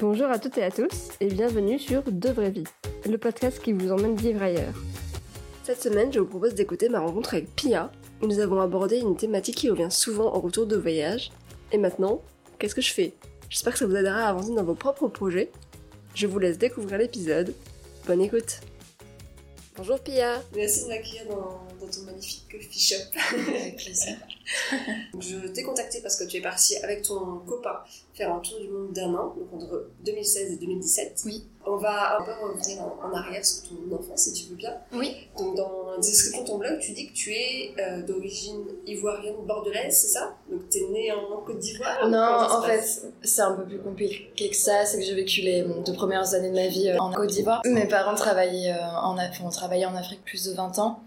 Bonjour à toutes et à tous et bienvenue sur De Vraie Vie, le podcast qui vous emmène vivre ailleurs. Cette semaine, je vous propose d'écouter ma rencontre avec Pia, où nous avons abordé une thématique qui revient souvent en retour de voyage. Et maintenant, qu'est-ce que je fais? J'espère que ça vous aidera à avancer dans vos propres projets. Je vous laisse découvrir l'épisode. Bonne écoute Bonjour Pia Merci de m'accueillir dans, dans ton magnifique coffee shop. Avec plaisir. Je t'ai contacté parce que tu es partie avec ton copain faire un tour du monde d'un an, donc entre 2016 et 2017. Oui. On va un peu revenir en, arrière sur ton enfance, si tu veux bien. Oui. Donc, dans la description de ton blog, tu dis que tu es euh, d'origine ivoirienne bordelaise, c'est ça? Donc, tu es née en Côte d'Ivoire? Non, en fait, c'est un peu plus compliqué que ça. C'est que j'ai vécu les deux premières années de ma vie euh, en Côte d'Ivoire. Mes parents travaillaient euh, en, enfin, en Afrique plus de 20 ans.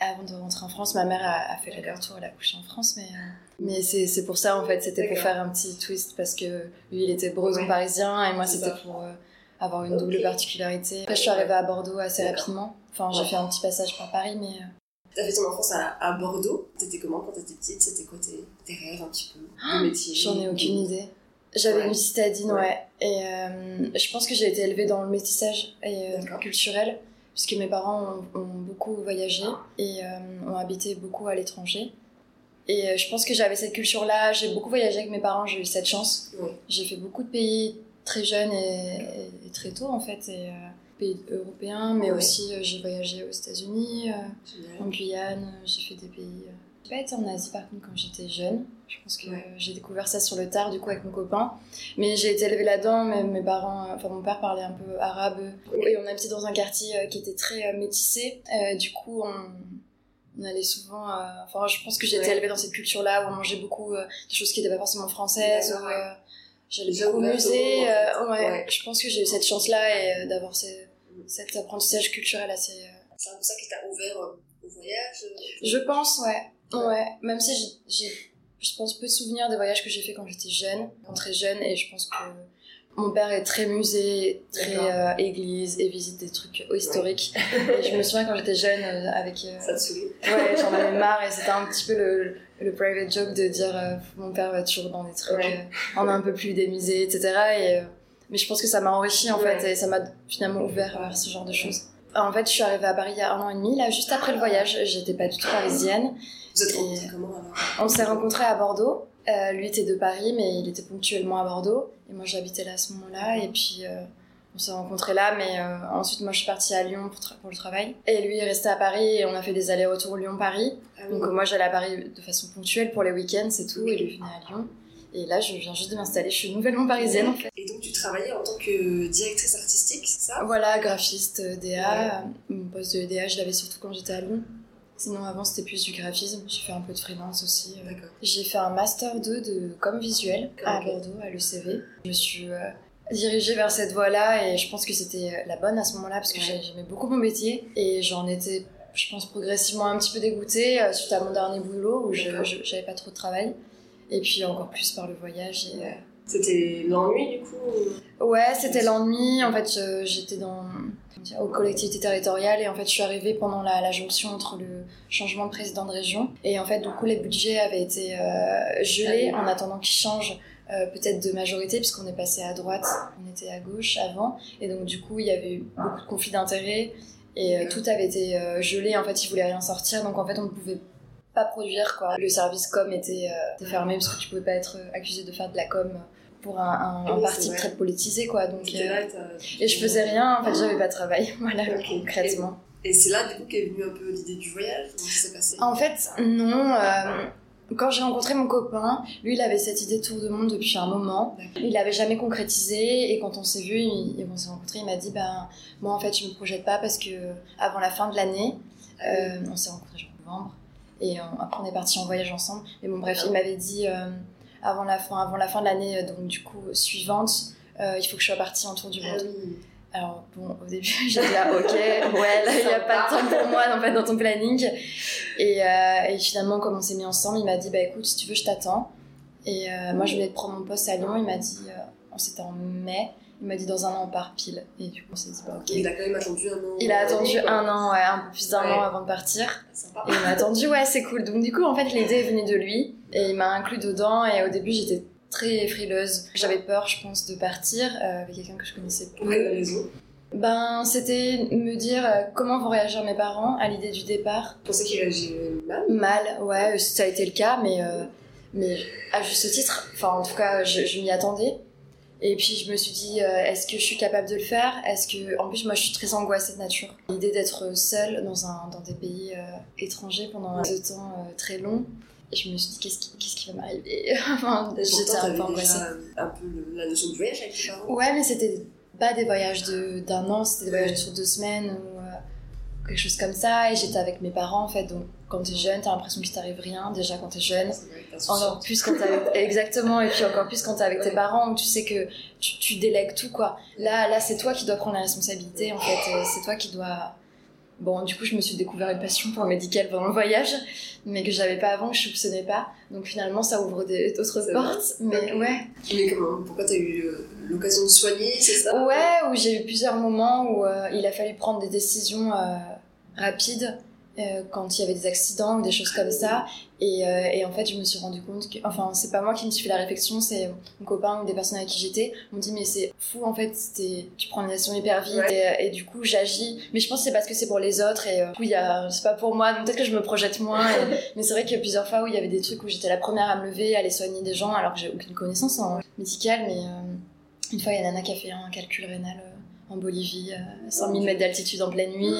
Avant de rentrer en France, ma mère a, a fait l'aller-retour, elle a couché en France, mais, euh, mais c'est pour ça en fait, c'était pour faire un petit twist parce que lui il était breton Ouais. parisien et moi c'était pour euh, avoir une double particularité. Après je suis arrivée à Bordeaux assez rapidement. Enfin j'ai Ouais. fait un petit passage par Paris, mais euh, T'as fait ton enfance à, à Bordeaux? T'étais comment quand t'étais petite? C'était quoi tes, tes rêves un petit peu De métier J'en ai aucune idée. J'avais Ouais. une citadine, ouais. Ouais. Et euh, je pense que j'ai été élevée dans le métissage et, euh, culturel, puisque mes parents ont, ont beaucoup voyagé et euh, ont habité beaucoup à l'étranger. Et euh, je pense que j'avais cette culture-là. J'ai beaucoup voyagé avec mes parents, j'ai eu cette chance. J'ai fait beaucoup de pays très jeunes et, et très tôt, en fait. Et, euh, pays européens, mais aussi euh, j'ai voyagé aux États-Unis, euh, en Guyane, j'ai fait des pays. J'ai pas été en Asie par contre quand j'étais jeune. Je pense que Ouais. j'ai découvert ça sur le tard du coup avec mon copain. Mais j'ai été élevée là-dedans. Mes, mes parents, enfin mon père parlait un peu arabe et on habitait dans un quartier qui était très métissé. Du coup on, on allait souvent. euh, Enfin je pense que j'ai été Ouais. élevée dans cette culture-là où on mangeait beaucoup euh, des choses qui n'étaient pas forcément françaises. Ouais, ouais. euh, J'allais beaucoup au musée. euh, ouais. Ouais. Je pense que j'ai eu cette chance-là et euh, d'avoir ce- cet apprentissage culturel assez. euh, C'est un peu ça qui t'a ouvert au voyage je pense, ouais. Ouais. Même si j'ai, j'ai- je pense, peu de souvenirs des voyages que j'ai fait quand j'étais jeune, quand très jeune, et je pense que mon père est très musée, très euh, église, et visite des trucs historiques. et je me souviens quand j'étais jeune, euh, avec. euh, Ça te saoulait ouais, j'en avais marre, et c'était un petit peu le, le private joke de dire mon père va toujours dans des trucs, Ouais. on a un peu plus des musées, etc. Et, mais je pense que ça m'a enrichi en Ouais. fait, et ça m'a finalement ouvert vers ce genre de choses. En fait, je suis arrivée à Paris il y a un an et demi, là, juste après le voyage. J'étais pas du tout parisienne. Vous êtes rencontrés comment alors? On s'est rencontrés à Bordeaux. Euh, lui était de Paris, mais il était ponctuellement à Bordeaux. Et moi, j'habitais là à ce moment-là. Et puis, euh, on s'est rencontrés là. Mais euh, ensuite, moi, je suis partie à Lyon pour, le travail. Et lui est resté à Paris. Et on a fait des allers-retours Lyon-Paris. Ah oui. Donc, moi, j'allais à Paris de façon ponctuelle pour les week-ends, c'est tout. Et lui venait à Lyon. Et là, je viens juste de m'installer. Je suis nouvellement parisienne, en fait. Et donc tu travaillais en tant que directrice artistique, c'est ça? Voilà, graphiste, euh, DA. Mon poste de DA, je l'avais surtout quand j'étais à Lyon. Sinon, avant, c'était plus du graphisme. J'ai fait un peu de freelance aussi. euh, D'accord. J'ai fait un master 2 de com visuel à. Bordeaux, à l'ECV. Je me suis euh, dirigée vers cette voie-là et je pense que c'était la bonne à ce moment-là parce que Ouais. j'aimais beaucoup mon métier et j'en étais, je pense, progressivement un petit peu dégoûtée euh, suite à mon dernier boulot où je D'accord. je- j'avais pas trop de travail. Et puis encore plus par le voyage. Et, euh, C'était l'ennui du coup ou- Ouais, c'était l'ennui. En fait, j'étais dans aux collectivités territoriales et en fait, je suis arrivée pendant la, la jonction entre le changement de président de région et en fait, du coup, les budgets avaient été euh, gelés en attendant qu'ils changent. euh, peut-être de majorité puisqu'on est passé à droite, on était à gauche avant et donc du coup il y avait eu beaucoup de conflits d'intérêts et euh, tout avait été gelé en fait ils voulaient rien sortir donc en fait on ne pouvait pas produire quoi. Le service com était, euh, fermé parce que tu pouvais pas être euh, accusé de faire de la com pour un, un- Ah un parti très politisé quoi. Donc, euh, là, et je faisais rien, en fait j'avais pas de travail, voilà concrètement. Et c'est là du coup qu'est venue un peu l'idée du voyage? Comment ça s'est passé? En fait non, euh, quand j'ai rencontré mon copain, lui il avait cette idée de tour de monde depuis un moment. Il l'avait jamais concrétisé. Et quand on s'est vu, il, et on s'est rencontrés, il m'a dit ben moi en fait je me projette pas parce que avant la fin de l'année, euh, on s'est rencontrés en novembre et euh, après on est parti en voyage ensemble. Mais bon bref, il m'avait dit euh, avant la fin avant la fin de l'année euh, donc du coup suivante, il faut que je sois partie en tour du Ah monde. oui. Alors bon, au début, j'étais là, ok, ouais, là, il n'y a pas de temps pour moi fait, dans ton planning. Et, euh, et finalement, comme on s'est mis ensemble, il m'a dit, bah écoute, si tu veux, je t'attends. Et euh, moi, je voulais prendre mon poste à Lyon. Il m'a dit, euh, c'était en mai, il m'a dit dans un an on part pile. Et du coup, on s'est dit, bah ok. Il a quand même attendu un an. Il a attendu un an, ouais, un peu plus d'un Ouais. an avant de partir. Sympa. Et il m'a attendu, ouais, c'est cool. Donc du coup, en fait, l'idée est venue de lui. Et il m'a inclus dedans. Et au début, j'étais très frileuse. J'avais peur, je pense, de partir euh, avec quelqu'un que je connaissais pas. Pour quelle raison Ben, c'était me dire euh, comment vont réagir mes parents à l'idée du départ. Tu pensais qu'ils réagiraient mal? Mal, ouais, ça a été le cas, mais, euh, mais à juste titre, enfin, en tout cas, je, je m'y attendais. Et puis je me suis dit, euh, est-ce que je suis capable de le faire? Est-ce que, en plus, moi, je suis très angoissée de nature. L'idée d'être seule dans un dans des pays euh, étrangers pendant un temps euh, très long. Et je me suis dit, qu'est-ce qui, qu'est-ce qui va m'arriver? Enfin, J'étais un peu angoissée. déjà un peu le- la notion de voyage avec tes parents. Ouais, mais c'était pas des voyages de- d'un an, c'était des voyages sur deux semaines ou quelque chose comme ça. Et j'étais avec mes parents en fait. Donc quand t'es jeune, t'as l'impression qu'il t'arrive rien déjà quand t'es jeune. Encore plus quand t'es avec... Exactement, et puis encore plus quand t'es avec tes parents où tu sais que tu, tu délègues tout quoi. Là, là c'est toi qui dois prendre la responsabilité en fait. C'est toi qui dois. Bon, du coup, je me suis découvert une passion pour le médical pendant le voyage, mais que j'avais pas avant, que je soupçonnais pas. Donc finalement, ça ouvre d'autres portes. Mais Ok. ouais. Mais comment Pourquoi t'as eu euh, l'occasion de soigner, c'est ça? Ouais, où j'ai eu plusieurs moments où euh, il a fallu prendre des décisions euh, rapides euh, quand il y avait des accidents ou des choses comme ça. Et, euh, et en fait, je me suis rendu compte que, enfin, c'est pas moi qui me suis fait la réflexion, c'est mon copain ou des personnes avec qui j'étais m'ont dit mais c'est fou en fait, tu prends une décision hyper vite et, et du coup j'agis. Mais je pense que c'est parce que c'est pour les autres et euh, du coup y a, c'est pas pour moi, donc peut-être que je me projette moins. et- mais c'est vrai qu'il y a plusieurs fois où il y avait des trucs où j'étais la première à me lever, à aller soigner des gens alors que j'ai aucune connaissance en médicale, mais euh, une fois, il y a Nana qui a fait un calcul rénal euh, en Bolivie, euh, à 100 000 mètres d'altitude en pleine nuit.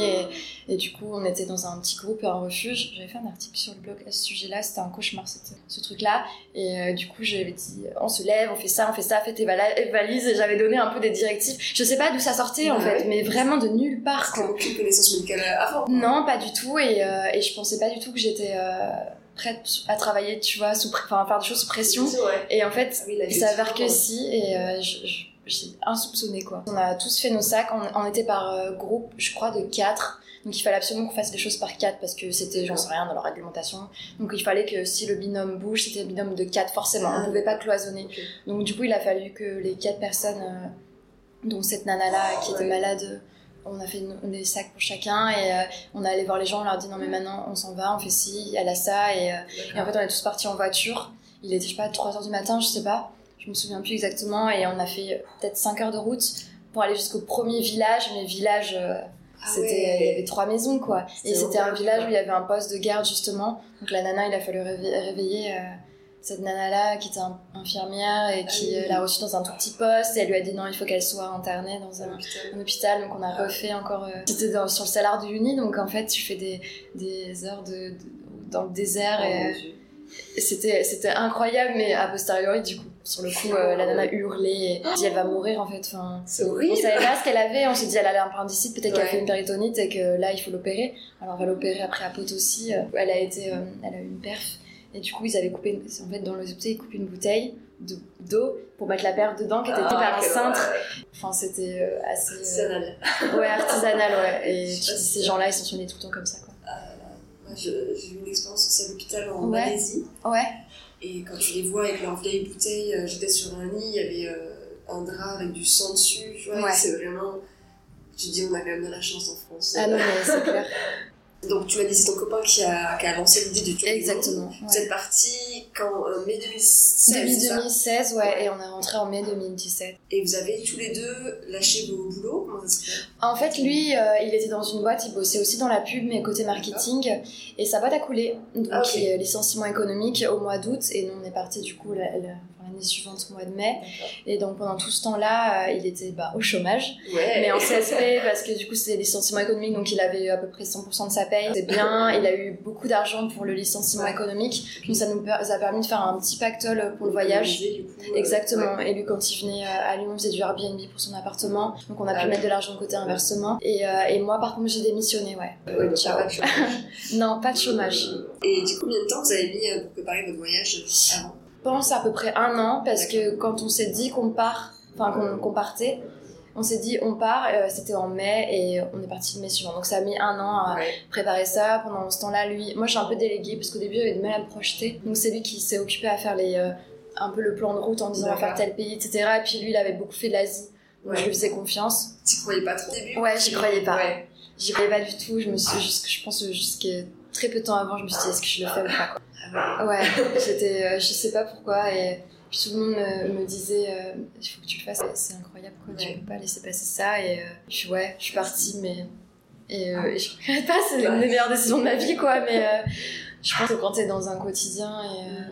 Et, et du coup, on était dans un petit groupe, un refuge. J'avais fait un article sur le blog à ce sujet-là. C'était un cauchemar, ce truc-là. Et euh, du coup, j'avais dit, on se lève, on fait ça, on fait ça, fais tes valises. Et j'avais donné un peu des directives. Je sais pas d'où ça sortait, en Ouais. fait, mais vraiment de nulle part, quoi. aucune connaissance médicale avant. Non, pas du tout. Et, euh, et je pensais pas du tout que j'étais euh, prête à travailler, tu vois, sous, enfin, à faire des choses sous pression. Ouais. Et en fait, Ah il s'avère que si, et euh, je- insoupçonné quoi. On a tous fait nos sacs, on, on était par euh, groupe, je crois, de 4. Donc il fallait absolument qu'on fasse les choses par 4 parce que c'était, j'en sais rien, dans leur réglementation. Donc il fallait que si le binôme bouge, c'était le binôme de 4 forcément. On Ah. pouvait pas cloisonner. Donc du coup, il a fallu que les 4 personnes, euh, dont cette nana-là qui était Ouais. malade, on a fait des sacs pour chacun et euh, on est allé voir les gens, on leur dit non mais maintenant on s'en va, on fait ci, elle a ça et, et en fait, on est tous partis en voiture. Il était, je sais pas, 3 heures du matin, je sais pas. Je me souviens plus exactement. Et on a fait peut-être 5 heures de route pour aller jusqu'au premier village. Mais village, euh, Ah c'était, ouais. il y avait trois maisons, quoi. Et C'était un village quoi. où il y avait un poste de garde, justement. Donc la nana, il a fallu réveiller, réveiller, euh, cette nana-là, qui était infirmière et qui Ah oui. euh, l'a reçue dans un tout petit poste. Et elle lui a dit non, il faut qu'elle soit internée dans un, hôpital, donc on a refait encore. euh, C'était sur le salaire de l'Uni, donc en fait, tu fais des, des heures de, de- dans le désert Oh et c'était c'était incroyable, mais a posteriori, du coup, sur le coup, euh, la nana hurlait et dit elle va mourir en fait. Enfin, C'est on horrible. savait pas ce qu'elle avait, on s'est dit elle a l'appendicite, peut-être qu'elle Ouais. fait une péritonite et que là il faut l'opérer. Alors on va l'opérer après à Potosí. euh, Elle a été, euh, elle a eu une perf et du coup ils avaient coupé, en fait dans l'hôpital ils coupent une bouteille de- d'eau pour mettre la perf dedans qui était Ah, par un cintre. Enfin c'était euh, assez, Artisanal. ouais artisanal ouais. Et tu dis, ces gens-là ils sont soignés tout le temps comme ça quoi. Je- j'ai eu une expérience aussi à l'hôpital en Ouais. Malaisie. Ouais. Et quand tu les vois avec leurs vieilles bouteilles, euh, j'étais sur un lit, il y avait euh, un drap avec du sang dessus. Tu vois, Ouais. c'est vraiment. Tu te dis, on a quand même de la chance en France. Ah non mais c'est clair. Donc, tu m'as dit, c'est ton copain qui a, qui a lancé l'idée du tour du monde. Exactement. Vous êtes parti quand euh, mai 2016 Début c'est ça? 2016, ouais, et on est rentré en mai 2017. Et vous avez tous les deux lâché vos boulots? Comment ça En fait, lui, euh, il était dans une boîte, il bossait aussi dans la pub, mais côté marketing, et sa boîte a coulé. Donc, Ah, ok. il y a licenciement économique au mois d'août, et nous, on est parti du coup la- la- enfin, l'année suivante, au mois de mai. Et donc, pendant tout ce temps-là, euh, il était bah, au chômage, Ouais. mais en CSP, parce que du coup, c'était licenciement économique, donc il avait à peu près 100% de sa paye. C'est bien, il a eu beaucoup d'argent pour le licenciement Ouais. économique, donc ça nous a permis de faire un petit pactole pour le voyage. Du coup, euh, Exactement. ouais. Et lui, quand il venait euh, à Lyon, il faisait du Airbnb pour son appartement. Donc on a Ah pu mettre de l'argent de côté inversement. Et, euh, et moi, par contre, j'ai démissionné, ouais. Donc, Ciao. pas de chômage. Non, pas de chômage. Et du coup, combien de temps vous avez mis euh, pour préparer votre voyage avant? Pense à peu près un an parce que quand on s'est dit qu'on part, enfin qu'on qu'on partait, on s'est dit on part, euh, c'était en mai et on est parti le mai suivant. Donc ça a mis un an à Ouais. préparer ça. Pendant ce temps-là, lui, moi j'ai un peu délégué parce qu'au début j'avais du mal à me projeter. Donc c'est lui qui s'est occupé à faire les, euh, un peu le plan de route en disant on va faire tel pays, etc. Et puis lui, il avait beaucoup fait de l'Asie. Donc Ouais. je lui faisais confiance. T'y croyais pas trop au début? Ouais, j'y croyais pas. Ouais. J'y croyais pas du tout. Je me suis je pense jusqu'à très peu de temps avant, je me suis dit, est-ce que je le fais ou pas quoi. Ouais, j'étais, euh, je sais pas pourquoi, et puis tout le monde me, me disait, euh, il faut que tu le fasses, c'est incroyable, quoi, tu Ouais. peux pas laisser passer ça, et euh, je suis, ouais, je suis partie, mais. Et, euh, et je regrette pas, c'est une des meilleures décisions de ma vie, quoi, mais euh, je pense que quand t'es dans un quotidien, et. euh,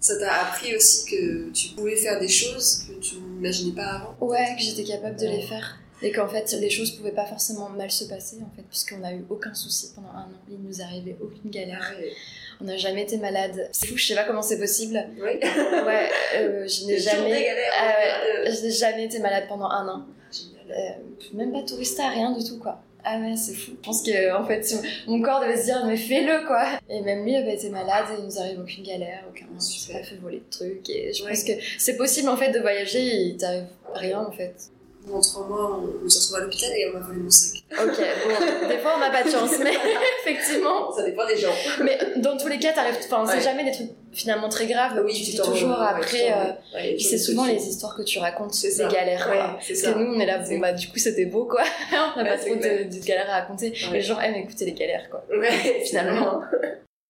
Ça t'a appris aussi que tu pouvais faire des choses que tu n'imaginais pas avant Ouais, que j'étais capable de les faire. Et qu'en fait, les choses pouvaient pas forcément mal se passer, en fait, puisqu'on a eu aucun souci pendant un an. Il nous arrivait aucune galère. Ouais. On n'a jamais été malade. C'est fou, je sais pas comment c'est possible. Ouais. Ouais, euh, je n'ai jamais. galères, Ah euh, ouais, je n'ai jamais été malade pendant un an. Euh, même pas tourista, rien du tout, quoi. Ah ouais, c'est fou. Je pense que, en fait, mon corps devait se dire, mais fais-le, quoi. Et même lui avait été malade et il nous arrive aucune galère, aucun. On s'est pas fait voler de trucs. Et je Ouais. pense que c'est possible, en fait, de voyager et il t'arrive rien, en fait. Dans trois mois, on me suis retrouvée à l'hôpital et on m'a volé mon sac. Ok, bon, des fois on n'a pas de chance, mais effectivement. Ça dépend des gens. Mais dans tous les cas, t'arrives. Enfin, c'est Ouais. jamais des trucs finalement très graves. oui, tu t'en- toujours ouais, après. euh, ouais, puis c'est souvent les histoires que tu racontes, C'est des ça. galères. Ouais, quoi. c'est Parce ça. que nous, on est là, bon, bah du coup, c'était beau quoi. on n'a Ouais, pas trop de, galères à raconter. Ouais. Les gens aiment écouter les galères quoi. Ouais, Finalement.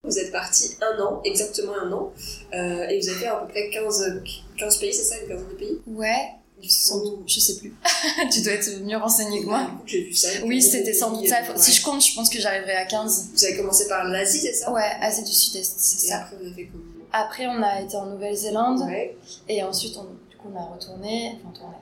Vous êtes parti un an, exactement un an, euh, et vous avez fait à peu près 15, 15 pays, c'est ça, une quinzaine de pays? Ouais, sans doute, je sais plus. tu dois être mieux renseigné que moi. J'ai vu ça. Oui, c'était sans doute ça. Ouais. Si je compte, je pense que j'arriverai à 15. Vous avez commencé par l'Asie, c'est ça? Ouais, Asie du Sud-Est, c'est ça. après, vous avez fait comment? Après, on a été en Nouvelle-Zélande. Ouais. Et ensuite, on, du coup, on a retourné, enfin, tourné,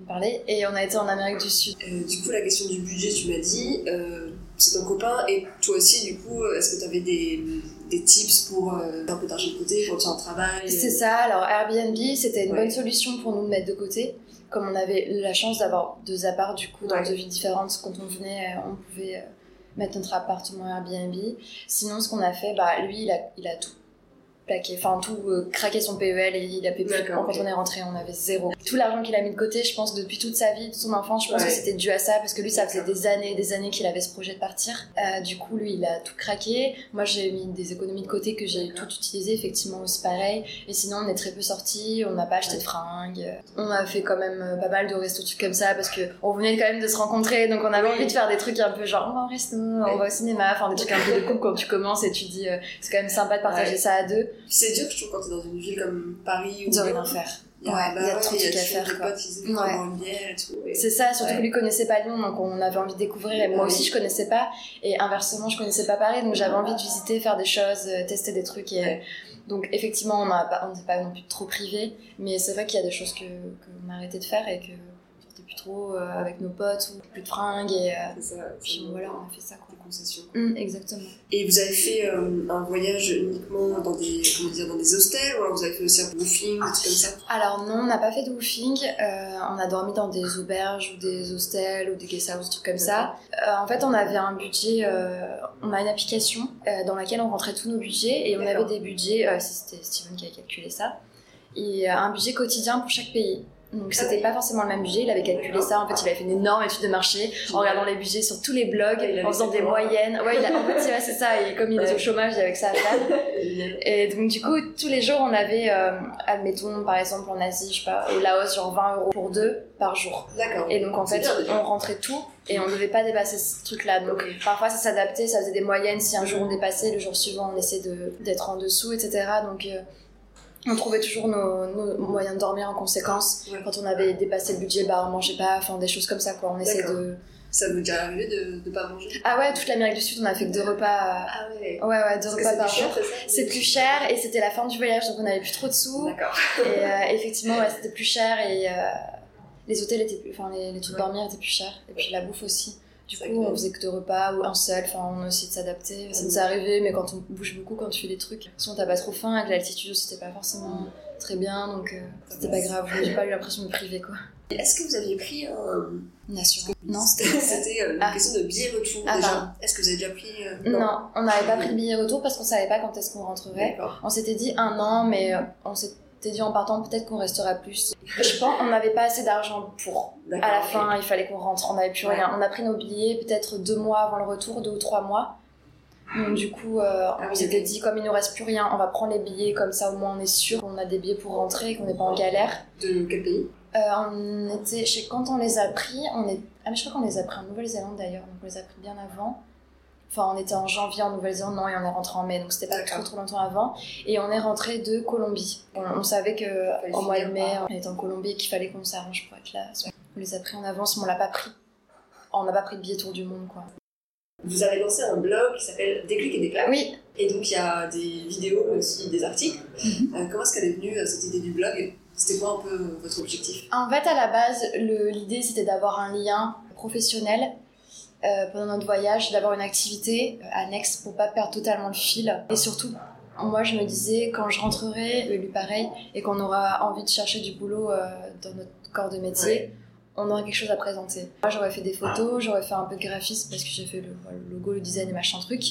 on parlait, et on a été en Amérique du Sud. Euh, du coup, la question du budget, tu m'as dit, euh, c'est ton copain, et toi aussi, du coup, est-ce que tu avais des, des tips pour euh, faire un peu d'argent de côté tu es en travail C'est ça, alors Airbnb, c'était une Ouais. bonne solution pour nous de mettre de côté. Comme on avait la chance d'avoir deux apparts, du coup, dans Ouais. deux villes différentes, quand on venait, euh, on pouvait euh, mettre notre appartement Airbnb. Sinon, ce qu'on a fait, bah, lui, il a, il a tout plaqué, enfin, tout euh, craqué son PEL et il a payé Quand on est rentré, on avait zéro. Tout l'argent qu'il a mis de côté, je pense, depuis toute sa vie, toute son enfance, je pense Ouais. que c'était dû à ça, parce que lui, ça faisait des années et des années qu'il avait ce projet de partir. Euh, du coup, lui, il a tout craqué. Moi, j'ai mis des économies de côté que j'ai tout utilisé, effectivement, aussi pareil. Et sinon, on est très peu sortis, on n'a pas acheté de fringues. On a fait quand même euh, pas mal de restos, trucs comme ça, parce que on venait quand même de se rencontrer, donc on avait Oui. envie de faire des trucs un peu genre, on va au resto, on va au cinéma, enfin des trucs un peu de couple quand tu commences et tu dis, euh, c'est quand même sympa de partager Ouais. ça à deux. C'est dur, je trouve, quand t'es dans une ville comme Paris ou De rien faire. Il Ouais, bah il y a ouais, trop de trucs à faire, quoi. Ouais. C'est ça, surtout que lui connaissait pas Lyon, donc on avait envie de découvrir. Et moi aussi, je connaissais pas. Et inversement, je connaissais pas Paris, donc j'avais envie de visiter, faire des choses, euh, tester des trucs. Et donc effectivement, on n'a pas, non plus trop privé, mais c'est vrai qu'il y a des choses que qu'on a arrêté de faire et que plus trop euh, avec nos potes ou plus de fringues et euh, ça. puis voilà, on a fait ça quoi. des concessions. Hum, exactement. Et vous avez fait euh, un voyage uniquement dans des, comment dire, dans des hostels ou alors vous avez fait aussi un woofing, des trucs comme ça? Alors non, on n'a pas fait de woofing. On a dormi dans des auberges ou des hostels ou des guest houses, des trucs comme ça. En fait, on avait un budget. on a une application dans laquelle on rentrait tous nos budgets et on avait des budgets. euh, C'était Steven qui a calculé ça. Et euh, un budget quotidien pour chaque pays. Donc c'était pas forcément le même budget, il avait calculé ça, en fait il avait fait une énorme étude de marché en regardant les budgets sur tous les blogs, en faisant des moyennes. Ouais, il a, en fait ouais, c'est ça, et comme il est au chômage, il avait que ça à faire. Et donc du coup, tous les jours, on avait, euh, admettons par exemple en Asie, je sais pas, au Laos, genre 20 euros pour deux par jour. D'accord. Et donc en fait, on rentrait tout et on devait pas dépasser ce truc-là. Donc parfois ça s'adaptait, ça faisait des moyennes. Si un jour on dépassait, le jour suivant on essayait de- d'être en dessous, etc. Donc euh, on trouvait toujours nos, nos moyens de dormir en conséquence. Ouais. Quand on avait dépassé le budget, bah on mangeait pas, enfin des choses comme ça quoi. On essayait de. Ça vous est déjà arrivé de ne pas manger? Ah ouais, toute l'Amérique du Sud, on a fait que deux repas. Ah ouais. euh, Ouais ouais, deux Parce repas par jour. c'est plus cher et c'était la fin du voyage donc on avait plus trop de sous. D'accord. Et euh, effectivement, ouais, c'était plus cher et euh, les hôtels étaient plus. Enfin, les, les trucs Ouais. dormir étaient plus chers. Et puis la bouffe aussi. Du coup, on faisait que deux repas ou un seul. Enfin, on a essayé de s'adapter. Ça nous est arrivé, mais quand on bouge beaucoup, quand tu fais des trucs, sinon t'as pas trop faim. Avec l'altitude aussi, c'était pas forcément très bien. Donc euh, c'était pas grave. J'ai pas eu l'impression de me priver quoi. Est-ce que vous aviez pris un. Une assurance. Non, c'était euh, une Ah. question de billet retour Ah, déjà. Est-ce que vous avez déjà pris. euh, Non, on n'avait pas pris de billet retour parce qu'on savait pas quand est-ce qu'on rentrerait. On s'était dit un an, mais euh, on s'était dit en partant peut-être qu'on restera plus. Je pense qu'on n'avait pas assez d'argent pour. À la fin, il fallait qu'on rentre. On n'avait plus Ouais. rien. On a pris nos billets peut-être deux mois avant le retour, deux ou trois mois. Donc du coup, euh, Ah on oui, s'était dit comme il nous reste plus rien, on va prendre les billets comme ça au moins on est sûr qu'on a des billets pour rentrer, qu'on n'est pas en galère. De quel pays? Euh, on était, je sais, quand on les a pris, on est, ah mais je crois qu'on les a pris en Nouvelle-Zélande d'ailleurs, donc on les a pris bien avant. Enfin, on était en janvier en Nouvelle-Zélande, non, et on est rentré en mai, donc c'était pas trop trop longtemps avant. Et on est rentré de Colombie. On, on savait que en mois de mai, on était en Colombie et qu'il fallait qu'on s'arrange pour être là. On les a pris en avance, mais on l'a pas pris. On n'a pas pris de billet tour du monde, quoi. Vous avez lancé un blog qui s'appelle Déclic et Déclats. Oui. Et donc il y a des vidéos, mais aussi des articles. Mhm. Euh, comment est-ce qu'elle est venue euh, cette idée du blog? C'était quoi un peu euh, votre objectif? En fait, à la base, l'idée c'était d'avoir un lien professionnel euh, pendant notre voyage, d'avoir une activité euh, annexe pour pas perdre totalement le fil. Et surtout, moi je me disais, quand je rentrerai, lui pareil, et qu'on aura envie de chercher du boulot euh, dans notre corps de métier, Ouais. on aura quelque chose à présenter. Moi j'aurais fait des photos, j'aurais fait un peu de graphisme parce que j'ai fait le, logo, le design et machin truc.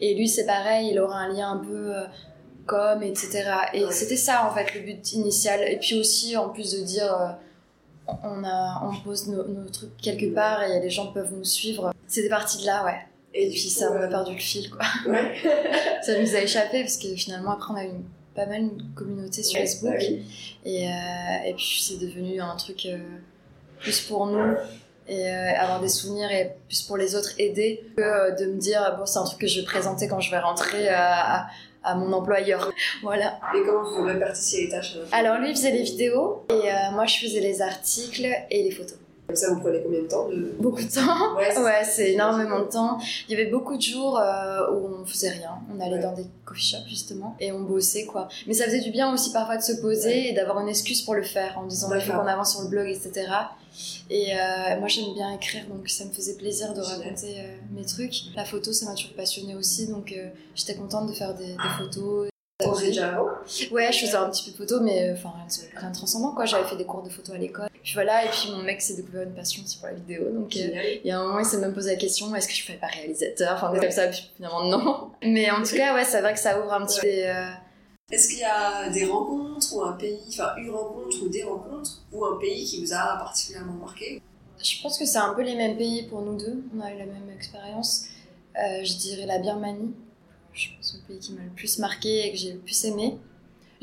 Et lui c'est pareil, il aura un lien un peu. euh, com, etc. Et Ouais. c'était ça en fait le but initial. Et puis aussi, en plus de dire, on, a, on pose nos, nos trucs quelque part et les gens peuvent nous suivre. C'était parti de là, ouais. Et puis ça, on a perdu le fil, quoi. Ouais. Ça nous a échappé parce que finalement, après, on a eu pas mal une communauté sur Ouais, Facebook. bah oui. Et, euh, et puis c'est devenu un truc euh, plus pour nous et euh, avoir des souvenirs et plus pour les autres aider que de me dire bon c'est un truc que je vais présenter quand je vais rentrer à, à, à mon employeur. Voilà. Et comment vous répartissiez les tâches alors lui faisait les vidéos et euh, moi je faisais les articles et les photos Comme ça, vous prenez combien de temps de... beaucoup de temps. Ouais, c'est- ouais c'est énormément de temps. Il y avait beaucoup de jours euh, où on faisait rien. On allait Ouais. dans des coffee shops justement et on bossait quoi. Mais ça faisait du bien aussi parfois de se poser et d'avoir une excuse pour le faire en disant il faut qu'on avance sur le blog etc et euh, moi j'aime bien écrire donc ça me faisait plaisir de raconter euh, mes trucs. La photo ça m'a toujours passionnée aussi donc j'étais contente de faire des, des photos. Déjà avant? Ouais, je faisais un petit peu de photos, mais enfin rien de transcendant quoi. J'avais fait des cours de photo à l'école. Puis voilà, et puis mon mec s'est découvert une passion aussi pour la vidéo. Donc euh, il y a un moment, il s'est même posé la question est-ce que je fais pas réalisateur? Enfin, des comme ça, puis finalement non. Mais en tout cas, ouais, c'est vrai que ça ouvre un petit peu. euh, Est-ce qu'il y a des rencontres ou un pays, enfin une rencontre ou des rencontres, ou un pays qui vous a particulièrement marqué? Je pense que c'est un peu les mêmes pays pour nous deux. On a eu la même expérience. Euh, je dirais la Birmanie. Je pense que c'est le pays qui m'a le plus marqué et que j'ai le plus aimé.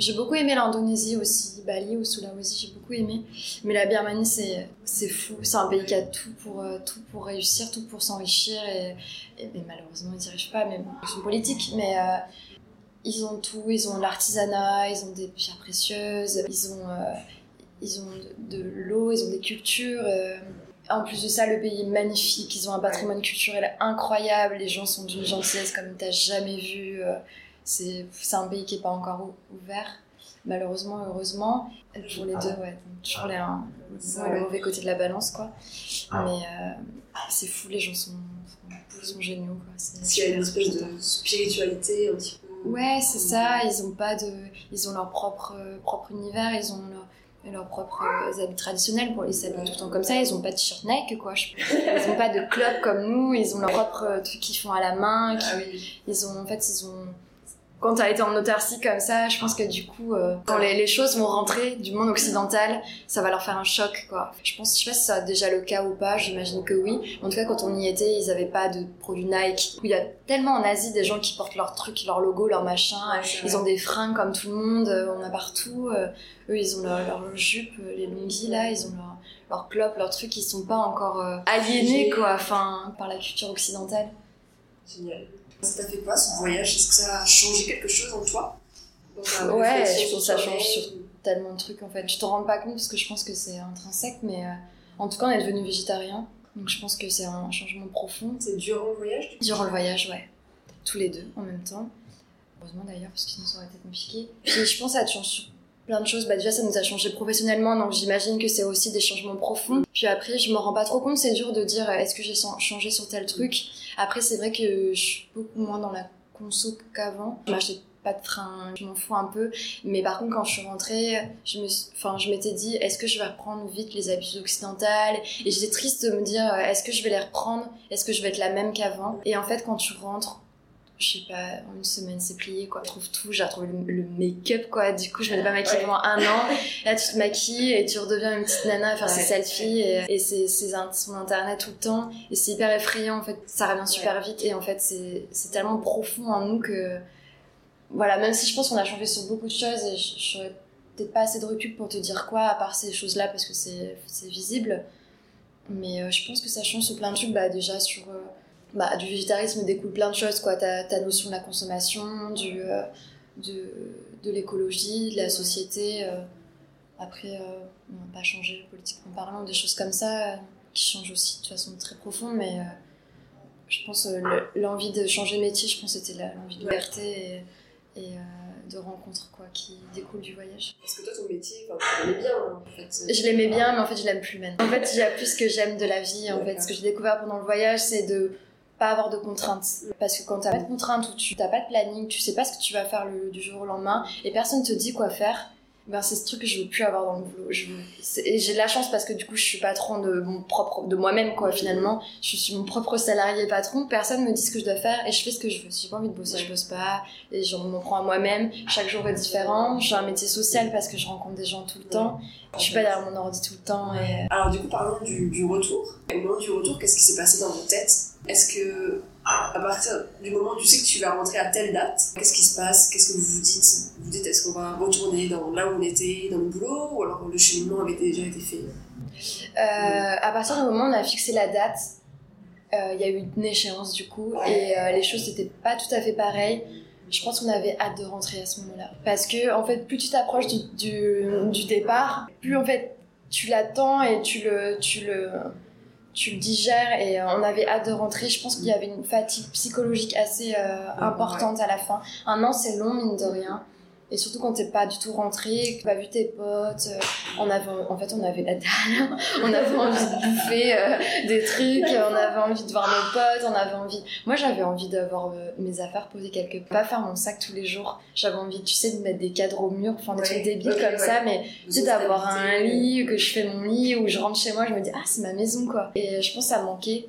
J'ai beaucoup aimé l'Indonésie aussi, Bali ou Sulawesi, j'ai beaucoup aimé. Mais la Birmanie, c'est c'est fou. C'est un pays qui a tout pour, euh, tout pour réussir, tout pour s'enrichir. Et, mais malheureusement, ils n'y arrivent pas, mais bon, ils sont politiques. Mais euh, ils ont tout. Ils ont l'artisanat, ils ont des pierres précieuses, ils ont, euh, ils ont de, l'eau, ils ont des cultures. en plus de ça, le pays est magnifique. Ils ont un patrimoine culturel incroyable. Les gens sont d'une gentillesse comme tu n'as jamais vu. C'est un pays qui n'est pas encore ou- ouvert, malheureusement, heureusement. Pour les deux, ouais, donc toujours les, un- le mauvais côté de la balance, quoi. Mais euh, c'est fou, les gens sont, sont, sont géniaux, quoi. C'est une espèce de spiritualité un petit peu Ouais, c'est ça. Ils ont pas de, ils ont leur propre euh, propre univers. Ils ont leur leurs propres euh, habits traditionnels pour les s'habiller tout le temps comme ça. Ils ont pas de t-shirt Nike quoi. Je- Ils ont pas de club comme nous. Ils ont leur propre truc qu'ils font à la main. qui- Ah oui. Ils ont en fait ils ont quand t'as été en autarcie comme ça, je pense que du coup, euh, quand les, les choses vont rentrer du monde occidental, ça va leur faire un choc, quoi. Je pense, je sais pas si c'est déjà le cas ou pas, j'imagine que oui. En tout cas, quand on y était, ils avaient pas de produits Nike. Il y a tellement en Asie des gens qui portent leurs trucs, leur logo, leur machin. Ouais, c'est Ils ont des fringues comme tout le monde, euh, on a partout. euh, eux, ils ont leur, leur jupe, euh, les longues là, ils ont leur, leur clope, leurs trucs, ils sont pas encore euh, aliénés, quoi, enfin, par la culture occidentale. Génial. Ça t'a fait quoi ce voyage? Est-ce que ça a changé quelque chose en toi? Ouais, je pense que ça change sur- tellement de trucs en fait. Tu t'en rends pas compte parce que je pense que c'est intrinsèque, mais euh, en tout cas, on est devenu végétarien. Donc je pense que c'est un changement profond. C'est durant le voyage Durant le voyage, ouais. Tous les deux en même temps. Heureusement d'ailleurs, parce que sinon ça aurait été compliqué. Puis je pense que ça change sur plein de choses. Bah déjà, ça nous a changé professionnellement, donc j'imagine que c'est aussi des changements profonds. Puis après, je me rends pas trop compte, c'est dur de dire euh, est-ce que j'ai chan- changé sur tel truc? Après, c'est vrai que je suis beaucoup moins dans la conso qu'avant. Je m'achetais pas de fringues, je m'en fous un peu. Mais par contre, quand je suis rentrée, je me, enfin, je m'étais dit, est-ce que je vais reprendre vite les habitudes occidentales? Et j'étais triste de me dire, euh, est-ce que je vais les reprendre? Est-ce que je vais être la même qu'avant? Et en fait, quand tu rentres, je sais pas, en une semaine, c'est plié, quoi. Je trouve tout, j'ai retrouvé le, le make-up, quoi. Du coup, je m'étais pas maquillée Ouais. pendant un an. Là, tu te maquilles et tu redeviens une petite nana à faire ses selfies et, et un- son internet tout le temps. Et c'est hyper effrayant, en fait. Ça revient super vite et en fait, c'est c'est tellement profond en nous que, voilà, même si je pense qu'on a changé sur beaucoup de choses et je j'aurais peut-être pas assez de recul pour te dire quoi à part ces choses-là parce que c'est c'est visible. Mais euh, je pense que ça change sur plein de trucs, bah déjà sur euh, bah, du végétarisme découle plein de choses, quoi. Ta, ta notion de la consommation, du, euh, de, de l'écologie, de la société. euh. Après, euh, on va pas changer politiquement parlant, des choses comme ça qui changent aussi de façon très profonde, mais je pense le- l'envie de changer de métier, je pense c'était l'envie de liberté et, et, de rencontres, quoi, qui découle du voyage. Parce que toi, ton métier, tu l'aimais bien, hein, en fait. Je l'aimais bien, mais en fait, je l'aime plus maintenant. En fait, il y a plus ce que j'aime de la vie. En fait, ce que j'ai découvert pendant le voyage, c'est de pas avoir de contraintes. Parce que quand t'as pas de contraintes ou tu t'as pas de planning, tu sais pas ce que tu vas faire le, du jour au lendemain et personne te dit quoi faire. Ben, c'est ce truc que je veux plus avoir dans le boulot. Je veux- Et j'ai de la chance parce que du coup, je suis patron de mon propre, de moi-même, quoi, finalement. Je suis mon propre salarié patron. Personne me dit ce que je dois faire et je fais ce que je veux. Si j'ai pas envie de bosser, je bosse pas. Et j'en m'en prends à moi-même. Chaque jour est différent. J'ai un métier social parce que je rencontre des gens tout le temps. Je suis pas derrière mon ordi tout le temps et Alors, du coup, parlons du, du retour. Au moment du retour, qu'est-ce qui s'est passé dans votre tête? Est-ce que, à partir du moment où tu sais que tu vas rentrer à telle date, qu'est-ce qui se passe? Qu'est-ce que vous vous dites? Vous dites, est-ce qu'on va retourner dans là où on était, dans le boulot Ou alors le cheminement avait déjà été fait? Euh, à partir du moment où on a fixé la date, euh, il y a eu une échéance du coup, et euh, les choses n'étaient pas tout à fait pareilles. Je pense qu'on avait hâte de rentrer à ce moment-là. Parce que, en fait, plus tu t'approches du, du, du départ, plus en fait tu l'attends et tu le, tu le, tu le digères. Et euh, on avait hâte de rentrer. Je pense qu'il y avait une fatigue psychologique assez euh, importante à la fin. Un an, c'est long, mine de rien. Et surtout quand t'es pas du tout rentré, que t'as pas vu tes potes, euh, on avait, en fait, on avait la dalle, on avait envie de bouffer euh, des trucs, on avait envie de voir nos potes, on avait envie. Moi, j'avais envie d'avoir euh, mes affaires posées quelque part, pas faire mon sac tous les jours. J'avais envie, tu sais, de mettre des cadres au mur, enfin des Ouais, trucs débiles comme ouais. ça, mais tu sais, d'avoir un lit, que je fais mon lit, où je rentre chez moi, je me dis, ah, c'est ma maison, quoi. Et je pense que ça manquait.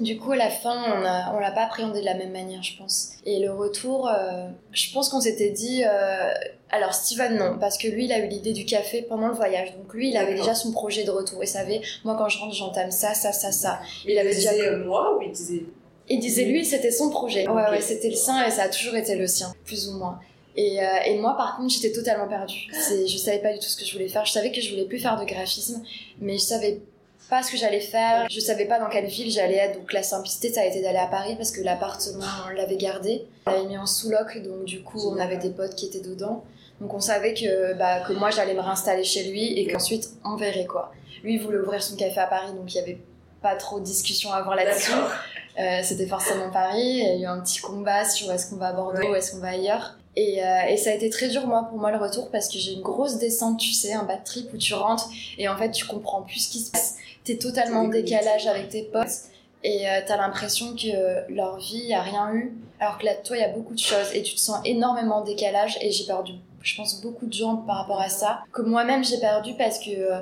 Du coup, à la fin, on a, on l'a pas appréhendé de la même manière, je pense. Et le retour, euh, je pense qu'on s'était dit, euh, alors Steven non, parce que lui, il a eu l'idée du café pendant le voyage. Donc lui, il avait déjà son projet de retour. Il savait, moi, quand je rentre, j'entame ça, ça, ça, ça. Il avait déjà disait euh, moi ou il disait il disait lui, c'était son projet. Ouais, Ok. ouais, c'était le sien et ça a toujours été le sien, plus ou moins. Et, euh, et moi, par contre, j'étais totalement perdue. Je savais pas du tout ce que je voulais faire. Je savais que je voulais plus faire de graphisme, mais je savais pas ce que j'allais faire. Je savais pas dans quelle ville j'allais être. Donc la simplicité, ça a été d'aller à Paris parce que l'appartement, on l'avait gardé. On l'avait mis en sous-loc, donc du coup, on avait des potes qui étaient dedans. Donc on savait que, bah, que moi, j'allais me réinstaller chez lui et qu'ensuite, on verrait quoi. Lui, il voulait ouvrir son café à Paris, donc il y avait pas trop de discussion à avoir là-dessus. Euh, c'était forcément Paris. Il y a eu un petit combat sur est-ce qu'on va à Bordeaux, Ouais. est-ce qu'on va ailleurs. Et, euh, et ça a été très dur moi pour moi le retour parce que j'ai une grosse descente, tu sais, un bad trip où tu rentres et en fait tu comprends plus ce qui se passe. T'es totalement en décalage avec tes potes et euh, t'as l'impression que leur vie a rien eu alors que là toi il y a beaucoup de choses et tu te sens énormément en décalage et j'ai perdu je pense beaucoup de gens par rapport à ça que moi-même j'ai perdu parce que euh,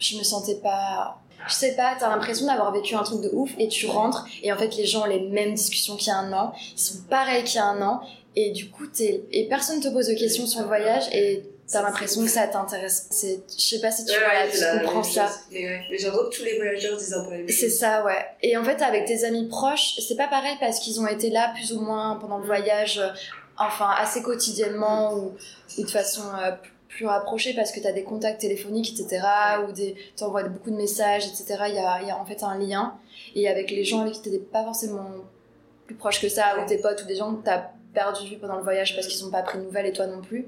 je me sentais pas je sais pas, t'as l'impression d'avoir vécu un truc de ouf et tu rentres et en fait les gens ont les mêmes discussions qu'il y a un an, ils sont pareils qu'il y a un an et du coup t'es et personne te pose de questions sur le voyage et t'as l'impression que ça t'intéresse. C'est, je sais pas si tu, Ouais, vois, ouais, tu c'est la comprends ça. Mais ouais, mais j'ai l'impression que tous les voyageurs disent un peu la même C'est ça, ouais. Et en fait, avec tes amis proches, c'est pas pareil parce qu'ils ont été là plus ou moins pendant le voyage, enfin assez quotidiennement ou, ou de façon euh, plus- rapprochée parce que t'as des contacts téléphoniques, etc. ou des, t'envoies beaucoup de messages, etc. Il y a, il y a en fait un lien. Et avec les gens avec qui t'étais pas forcément plus proche que ça, ou tes potes, ou des gens que t'as perdu de vue pendant le voyage parce qu'ils ont pas pris de nouvelles et toi non plus.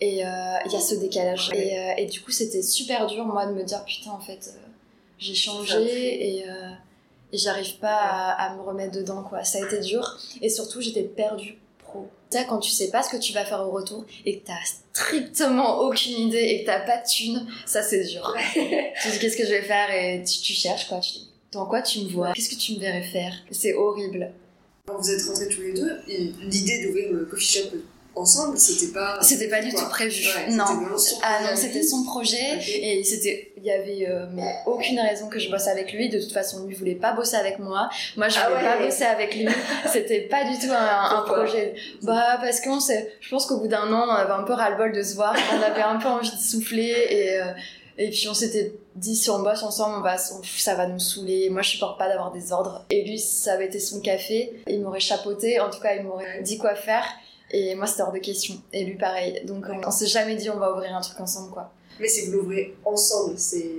Et euh, il y a ce décalage. Et, euh, et du coup, c'était super dur, moi, de me dire, putain, en fait, euh, j'ai changé et, et j'arrive pas à, à me remettre dedans, quoi. Ça a été dur. Et surtout, j'étais perdue pro. Tu sais, quand tu sais pas ce que tu vas faire au retour et que t'as strictement aucune idée et que t'as pas de thune, ça, c'est dur. tu dis, qu'est-ce que je vais faire? Et tu, tu cherches, quoi. Tu dis, dans quoi tu me vois? Qu'est-ce que tu me verrais faire? C'est horrible. Quand vous êtes rentrés tous les deux, l'idée d'ouvrir le coffee shop ensemble, c'était pas. C'était pas du quoi. tout prévu. Ouais, non. Ah non, c'était son projet Ok. et c'était, il y avait euh, mais aucune raison que je bosse avec lui. De toute façon, lui voulait pas bosser avec moi. Moi, je Ah voulais ouais. pas bosser avec lui. C'était pas du tout un, projet. Bah parce qu'on je pense qu'au bout d'un an, on avait un peu ras-le-bol de se voir. On avait un peu envie de souffler et euh, et puis on s'était dit si on bosse ensemble, on va, on- ça va nous saouler. Moi, je supporte pas d'avoir des ordres. Et lui, ça avait été son café. Il m'aurait chapeauté. En tout cas, il m'aurait dit quoi faire. Et moi, c'était hors de question. Et lui, pareil. Donc, on, on s'est jamais dit on va ouvrir un truc ensemble, quoi. Mais si vous l'ouvrez ensemble, c'est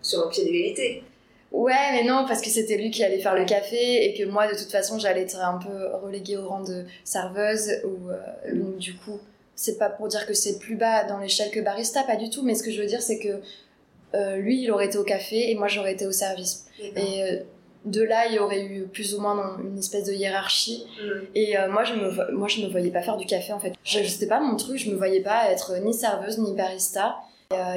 sur un pied d'égalité. Ouais, mais non, parce que c'était lui qui allait faire le café et que moi, de toute façon, j'allais être un peu reléguée au rang de serveuse. Ou, euh, donc, du coup, c'est pas pour dire que c'est plus bas dans l'échelle que barista, pas du tout. Mais ce que je veux dire, c'est que euh, lui, il aurait été au café et moi, j'aurais été au service. Et euh, de là, il y aurait eu plus ou moins une espèce de hiérarchie. Mm. Et euh, moi, je me, moi, je me voyais pas faire du café en fait. Je, c'était pas mon truc, je me voyais pas être ni serveuse, ni barista,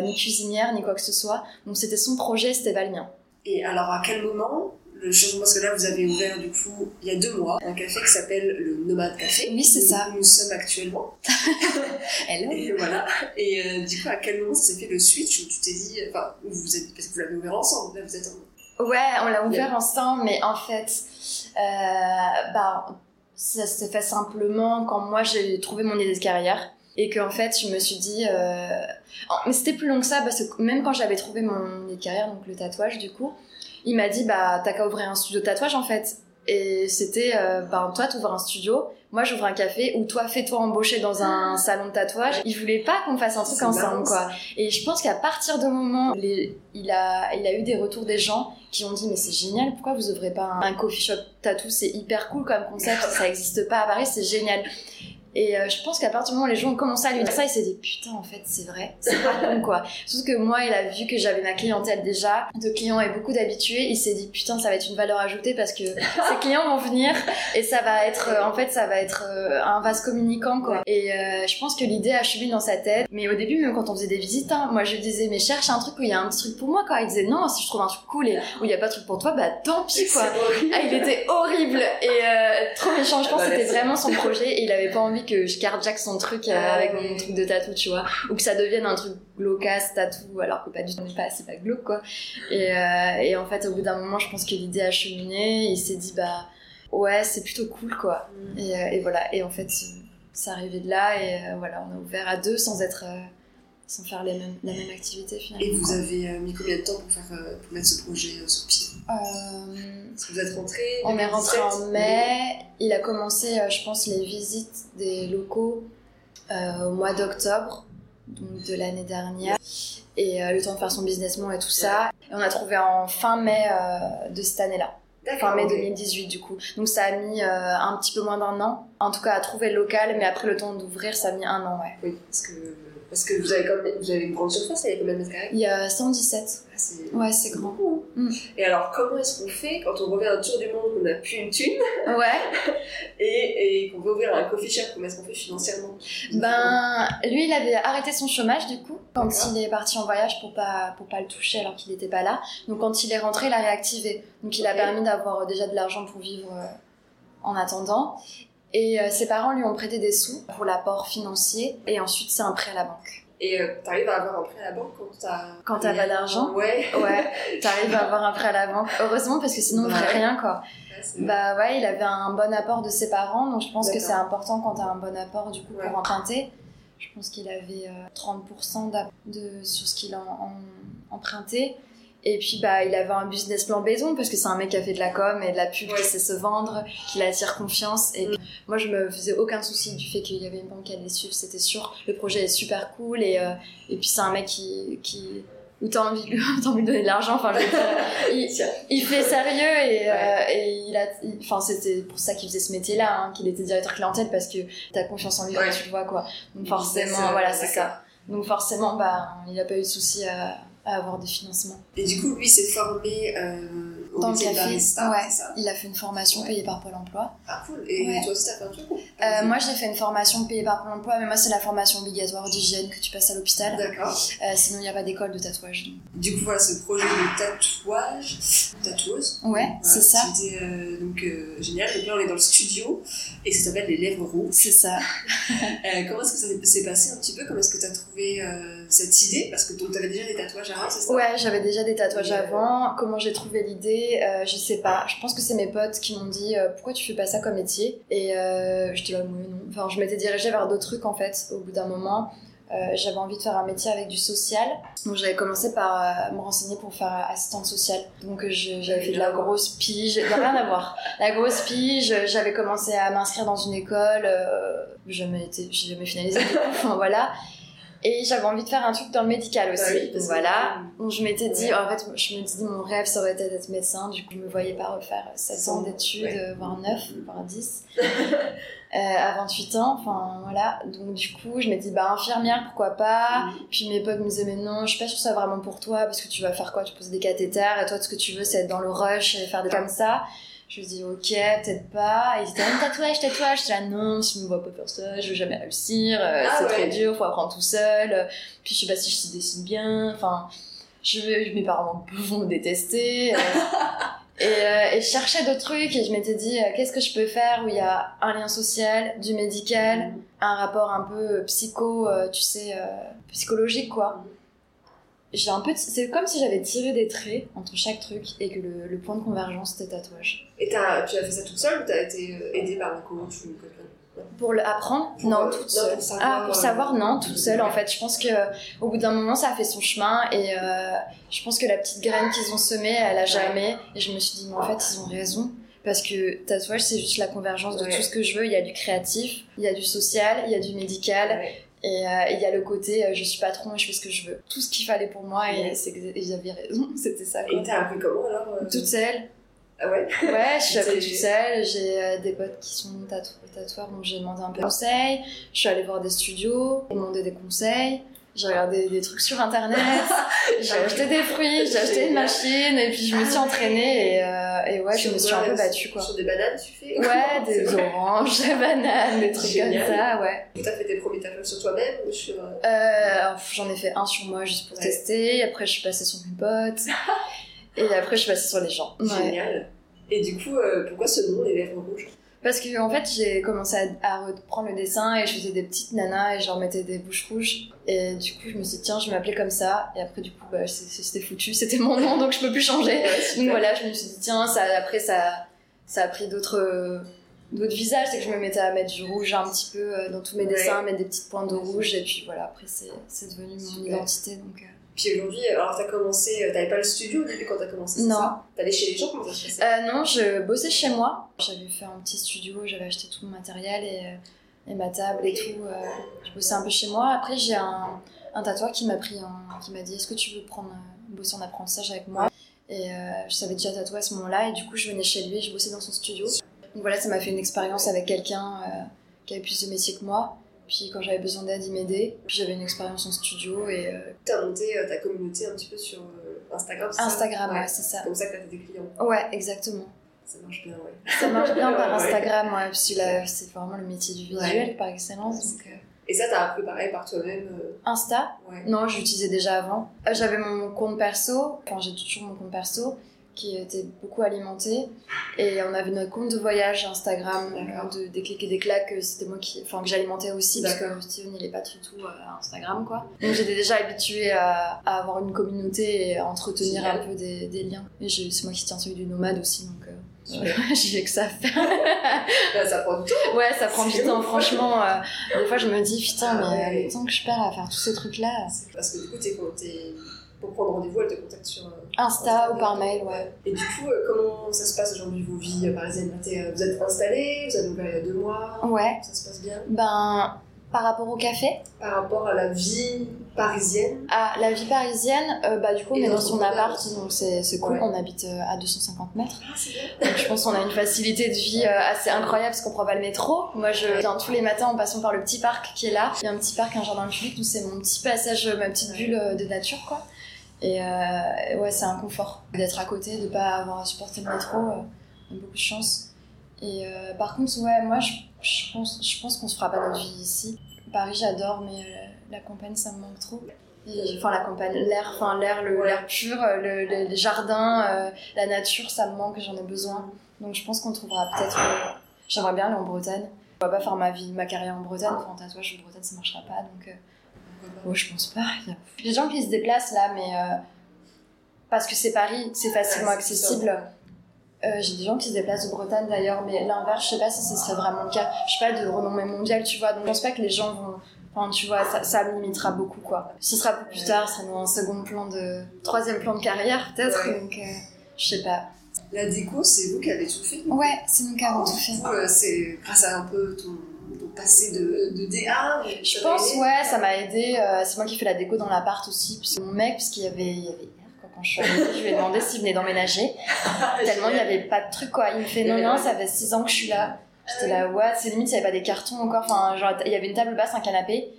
ni cuisinière, ni quoi que ce soit. Donc c'était son projet, c'était pas le mien. Et alors, à quel moment le changement Parce que là, vous avez ouvert, du coup, il y a deux mois, un café qui s'appelle le Nomade Café. Oui, c'est ça. Nous sommes actuellement. Hello. Et voilà. Et euh, du coup, à quel moment s'est fait le switch où tu t'es dit, enfin, où vous êtes, parce que vous l'avez ouvert ensemble, là, vous êtes en. Ouais, on l'a ouvert ensemble, mais en fait, euh, bah, ça s'est fait simplement quand moi j'ai trouvé mon idée de carrière et qu'en fait je me suis dit, euh... mais c'était plus long que ça parce que même quand j'avais trouvé mon idée de carrière, donc le tatouage du coup, il m'a dit bah t'as qu'à ouvrir un studio de tatouage en fait. Et c'était, euh, ben toi t'ouvres un studio, moi j'ouvre un café, ou toi fais-toi embaucher dans un salon de tatouage. Il voulait pas qu'on fasse un truc ensemble quoi. Et je pense qu'à partir du moment où les- il, a, il a eu des retours des gens qui ont dit mais c'est génial, pourquoi vous ouvrez pas un, un coffee shop tattoo? C'est hyper cool comme concept, ça existe pas à Paris, c'est génial. Et euh, je pense qu'à partir du moment où les gens ont commencé à lui dire ça, il s'est dit putain en fait c'est vrai, c'est pas con quoi. Surtout que moi il a vu que j'avais ma clientèle déjà, de clients et beaucoup d'habitués, il s'est dit putain ça va être une valeur ajoutée parce que ces clients vont venir et ça va être euh, en fait ça va être euh, un vase communicant quoi. Et euh, je pense que l'idée a cheminé dans sa tête. Mais au début même quand on faisait des visites, hein, moi je lui disais mais cherche un truc où il y a un petit truc pour moi quoi. Il disait non si je trouve un truc cool et où il y a pas de truc pour toi bah tant pis quoi. Ah, il était horrible et euh, trop méchant. Je pense que Bah, c'était merci. vraiment son projet et il avait pas envie que je carjack son truc euh, Ah, avec mon truc de tatou, tu vois, ou que ça devienne un truc glaucasse, tatou, alors que pas du tout, pas, c'est pas glauque quoi. Et, euh, et en fait, au bout d'un moment, je pense que l'idée a cheminé. Il s'est dit bah ouais, c'est plutôt cool quoi. Et, euh, et voilà. Et en fait, c'est arrivé de là et voilà, on a ouvert à deux sans être, sans faire les mêmes, la même activité finalement. Et vous avez euh, mis combien de temps pour, faire, euh, pour mettre ce projet euh, sur pied? Vous êtes rentré On est rentré 2017? en mai. Il a commencé, je pense, les visites des locaux au mois d'octobre donc de l'année dernière. Et euh, le temps de faire son business plan et tout ça. Et on a trouvé en fin mai euh, de cette année-là. Fin mai ok. 2018 du coup. Donc ça a mis euh, un petit peu moins d'un an. En tout cas à trouver le local, mais après le temps d'ouvrir, ça a mis un an, ouais. Oui, parce que, parce que vous, avez quand même, vous avez une grande surface, il y a combien de mètres carrés? Il y a 117. Ah, c'est- Ouais, c'est grand. beaucoup. hein. Mm. Et alors, comment est-ce qu'on fait quand on revient un tour du monde, qu'on n'a plus une thune? Ouais. et, et qu'on veut ouvrir un coffee shop Comment est-ce qu'on fait financièrement? Ben, lui, il avait arrêté son chômage du coup quand D'accord. il est parti en voyage pour pas pour pas le toucher alors qu'il n'était pas là. Donc quand il est rentré, il a réactivé. Donc il a permis d'avoir euh, déjà de l'argent pour vivre euh, en attendant. Et euh, ses parents lui ont prêté des sous pour l'apport financier et ensuite c'est un prêt à la banque. Et euh, t'arrives à avoir un prêt à la banque quand t'as. Quand t'as pas d'argent? Ouais. Ouais, t'arrives à avoir un prêt à la banque. Heureusement parce que sinon on ferait rien quoi. Ouais, Bah ouais, il avait un bon apport de ses parents, donc je pense que c'est important quand t'as un bon apport du coup Ouais. pour emprunter. Je pense qu'il avait euh, 30% d'app- de, sur ce qu'il a en- en- emprunté. Et puis bah il avait un business plan béton parce que c'est un mec qui a fait de la com et de la pub Ouais. qui sait se vendre, qui attire confiance. Et Mm. moi je me faisais aucun souci du fait qu'il y avait une banque qui allait suivre, c'était sûr. Le projet est super cool et, euh, et puis c'est un mec qui, qui où t'as envie, envie de donner de l'argent. Enfin, je veux dire, il, fait sérieux et, Ouais. euh, et il a enfin c'était pour ça qu'il faisait ce métier là hein, qu'il était directeur clientèle parce que t'as confiance en lui Ouais. quand tu le vois quoi donc forcément voilà c'est ça donc forcément bah il a pas eu de souci à, à avoir des financements Et du coup, lui s'est formé euh, au dans le café barista, ouais ça il a fait une formation Ouais. payée par Pôle Emploi Ah, cool. Et Ouais. toi aussi, t'as fait un truc ou euh, moi j'ai fait une formation payée par Pôle Emploi mais moi c'est la formation obligatoire d'hygiène que tu passes à l'hôpital D'accord. Euh, sinon il n'y a pas d'école de tatouage donc. Du coup, voilà, ce projet de tatouage, tatoueuse. ouais Voilà, c'est ça euh, donc, géniale. Donc là, on est dans le studio et ça s'appelle les lèvres rouges. c'est ça comment est-ce que ça s'est passé un petit peu? Comment est-ce que tu as trouvé cette idée Parce que tu avais déjà des tatouages avant, c'est ça? Ouais, j'avais déjà des tatouages euh, avant. Comment j'ai trouvé l'idée euh, Je sais pas. Je pense que c'est mes potes qui m'ont dit euh, pourquoi tu fais pas ça comme métier? Et euh, je dis bah oui, non. Enfin, je m'étais dirigée vers d'autres trucs en fait. Au bout d'un moment, Euh, j'avais envie de faire un métier avec du social. Donc j'avais commencé par euh, me renseigner pour faire assistante sociale. Donc je- j'avais fait de la grosse pige. Ça n'a rien à voir. La grosse pige. J'avais commencé à m'inscrire dans une école. Euh, été, j'ai jamais finalisé. Enfin voilà. Et j'avais envie de faire un truc dans le médical aussi. Bah oui, que- voilà. Donc je m'étais dit, Ouais. en fait, je me dis, mon rêve, ça aurait été d'être médecin. Du coup, je me voyais pas refaire 7 ans Ouais. d'études, euh, voire 9, voire 10. euh, à 28 ans, enfin voilà. Donc du coup, je m'étais dit, bah infirmière, pourquoi pas? Mhm. Puis mes potes me disaient, mais non, je suis pas sûre que c'est vraiment pour toi, parce que tu vas faire quoi? Tu poses des cathéters, et toi, tout ce que tu veux, c'est être dans le rush et faire des comme ça. Je me dis, ok, peut-être pas. Et ils étaient, ah, tatouage, tatouage. J'étais là, non, si je me vois pas faire ça, je vais jamais réussir, euh, Ah c'est ouais. très dur, faut apprendre tout seul. Puis je sais pas si je dessine bien, enfin, je, mes parents vont me détester. euh. Et, euh, et je cherchais d'autres trucs et je m'étais dit qu'est-ce que je peux faire où il y a un lien social, du médical, un rapport un peu psycho, tu sais, psychologique quoi. J'ai un peu, c'est comme si j'avais tiré des traits entre chaque truc et que le, le point de convergence c'était tatouage. Et t'as- tu as fait ça toute seule ou t'as été euh, aidée par un coach ou quelqu'un Pour le apprendre? Pour, Non, euh, toute non, seule. pour savoir, ah, pour euh, savoir, non, toute seule. En fait, je pense que au bout d'un moment, ça a fait son chemin et euh, je pense que la petite graine qu'ils ont semée, elle a jamais. Et je me suis dit, mais en fait, ils ont raison. Parce que tatouage, c'est juste la convergence de Ouais. tout ce que je veux. Il y a du créatif, il y a du social, il y a du médical. Ouais. Et euh, il y a le côté, euh, je suis patron et je fais ce que je veux. Tout ce qu'il fallait pour moi, Ouais. et et ils avaient raison. C'était ça. Quoi. Et t'as appris comment alors euh, Toute seule. Ah ouais? Ouais, je suis appris toute seule. J'ai euh, des potes qui sont tatou- tatoueurs, donc j'ai demandé un peu de conseils. Je suis allée voir des studios, demandé des conseils. J'ai regardé des trucs sur internet. j'ai acheté des fruits, j'ai acheté une machine, et puis je me suis entraînée. Et, euh, et ouais, je me suis un peu battue quoi. Sur des bananes, tu fais Ouais, des oranges, des bananes, des trucs Génial. comme ça, ouais. T'as fait tes premiers tatouages sur toi-même ou sur. euh, Euh, J'en ai fait un sur moi juste pour Ouais. tester. Après, je suis passée sur mes potes. et après, je suis passée sur les gens. Ouais. Génial. Et du coup, euh, pourquoi ce nom, les lèvres rouges? Parce que en fait, j'ai commencé à, à reprendre le dessin et je faisais des petites nanas et je leur mettais des bouches rouges. Et du coup, je me suis dit, tiens, je vais m'appeler comme ça. Et après, du coup, bah, c'était foutu. C'était mon nom, donc je peux plus changer. Ouais. Donc voilà, je me suis dit, tiens, ça, après, ça, ça a pris d'autres d'autres visages. C'est que je me mettais à mettre du rouge un petit peu euh, dans tous mes Ouais. dessins, mettre des petites pointes de rouge. Et puis voilà, après, c'est c'est devenu mon Super. identité. Donc, euh. Puis aujourd'hui, alors t'as commencé, euh, t'avais pas le studio au début quand t'as commencé Non. T'allais chez les gens, comment ça se passait? Euh, non, je bossais chez moi. J'avais fait un petit studio, j'avais acheté tout mon matériel et, euh, et ma table et tout. euh, je bossais un peu chez moi. Après, j'ai un, un tatoueur qui m'a pris, un- qui m'a dit Est-ce que tu veux prendre bosser en apprentissage avec moi? Et euh, je savais déjà tatouer à ce moment-là. Et du coup, je venais chez lui et je bossais dans son studio. Donc voilà, ça m'a fait une expérience avec quelqu'un qui avait plus de métier que moi. Puis quand j'avais besoin d'aide, il m'aidait. Puis j'avais une expérience en studio et euh, T'as monté euh, ta communauté un petit peu sur euh, Instagram, c'est ça? Instagram, Ouais. c'est ça. C'est comme ça que t'as fait des clients. Ouais, exactement. Ça marche bien, ouais. Ça marche bien par. Instagram, ouais, parce que là, c'est vraiment le métier du visuel Ouais. par excellence. Donc, euh, Et ça, t'as appris pareil par toi-même euh, Insta, Ouais. non, j'utilisais déjà avant. Euh, J'avais mon compte perso, enfin j'ai toujours mon compte perso, qui était beaucoup alimenté. Et on avait notre compte de voyage Instagram, D'accord. de, des clics et des claques, euh, c'était moi qui, enfin, que j'alimentais aussi, parce que Steven il est pas du tout euh, à Instagram, quoi. Donc j'étais déjà habituée à, à avoir une communauté et à entretenir un peu des, des liens. Et c'est moi qui tiens celui du nomade aussi, donc euh, j'ai que ça à faire. Bah, ça prend du temps. Ouais, ça prend du temps, franchement. euh, des fois, je me dis, putain, mais Ah euh, ouais. le temps que je perds à faire tous ces trucs-là. Parce que du coup, t'es- pour prendre rendez-vous, elle te contacte sur euh, Insta ou par mail, ouais. Et du coup, euh, comment ça se passe aujourd'hui, vos vies euh, parisiennes? Vous êtes installés Vous avez ouvert il y a deux mois? Ouais, Ça se passe bien? Ben, par rapport au café, Par rapport à la vie parisienne? À la vie parisienne, euh, bah, du coup, on Et est dans son appart, donc c'est cool. Ouais. On habite euh, à 250 mètres. Ah, c'est bien Donc, je pense qu'on a une facilité de vie euh, assez incroyable parce qu'on prend pas le métro. Moi, je viens tous les matins en passant par le petit parc qui est là. Il y a un petit parc, un jardin public, donc c'est mon petit passage, ma petite bulle de nature, quoi. Et euh, ouais, c'est un confort d'être à côté, de pas avoir à supporter le métro. euh, on a beaucoup de chance. Et euh, par contre, ouais, moi, je, je pense, je pense qu'on se fera pas notre vie ici. Paris, j'adore, mais la campagne, ça me manque trop. Et, enfin, la campagne, l'air, enfin l'air, l'air pur, le- le- les jardins, la nature, ça me manque, j'en ai besoin. Donc je pense qu'on trouvera peut-être. J'aimerais bien aller en Bretagne. Je vais pas faire ma vie, ma carrière en Bretagne. Enfin, en tatouage en Bretagne, ça marchera pas. Donc, oh, je pense pas. Il y a des gens qui se déplacent là, mais euh, parce que c'est Paris, c'est facilement accessible. Euh, J'ai des gens qui se déplacent de Bretagne d'ailleurs, mais l'inverse, je sais pas si ce serait vraiment le cas. Je sais pas de renommée mondiale, tu vois. Donc je pense pas que les gens vont. Enfin, tu vois, ça, ça me limitera beaucoup, quoi. Ce sera plus tard, ce sera dans un second plan de. troisième plan de carrière, peut-être. Ouais. Donc, euh, je sais pas. La déco, c'est vous qui avez tout fait Ouais, c'est nous qui avons tout fait. Euh, c'est grâce à un peu ton pour passer de, de DA Je pense, ouais, ça m'a aidé. Euh, c'est moi qui fais la déco dans l'appart aussi. Puis mon mec, puisqu'il y avait, il y avait quand je suis arrivée, je lui ai demandé s'il venait d'emménager. Tellement il n'y avait pas de truc, quoi. Il me fait non, non, ça fait 6 ans que je suis là. J'étais là, ouais, c'est limite, il n'y avait pas des cartons encore. Enfin, genre, il y avait une table basse, un canapé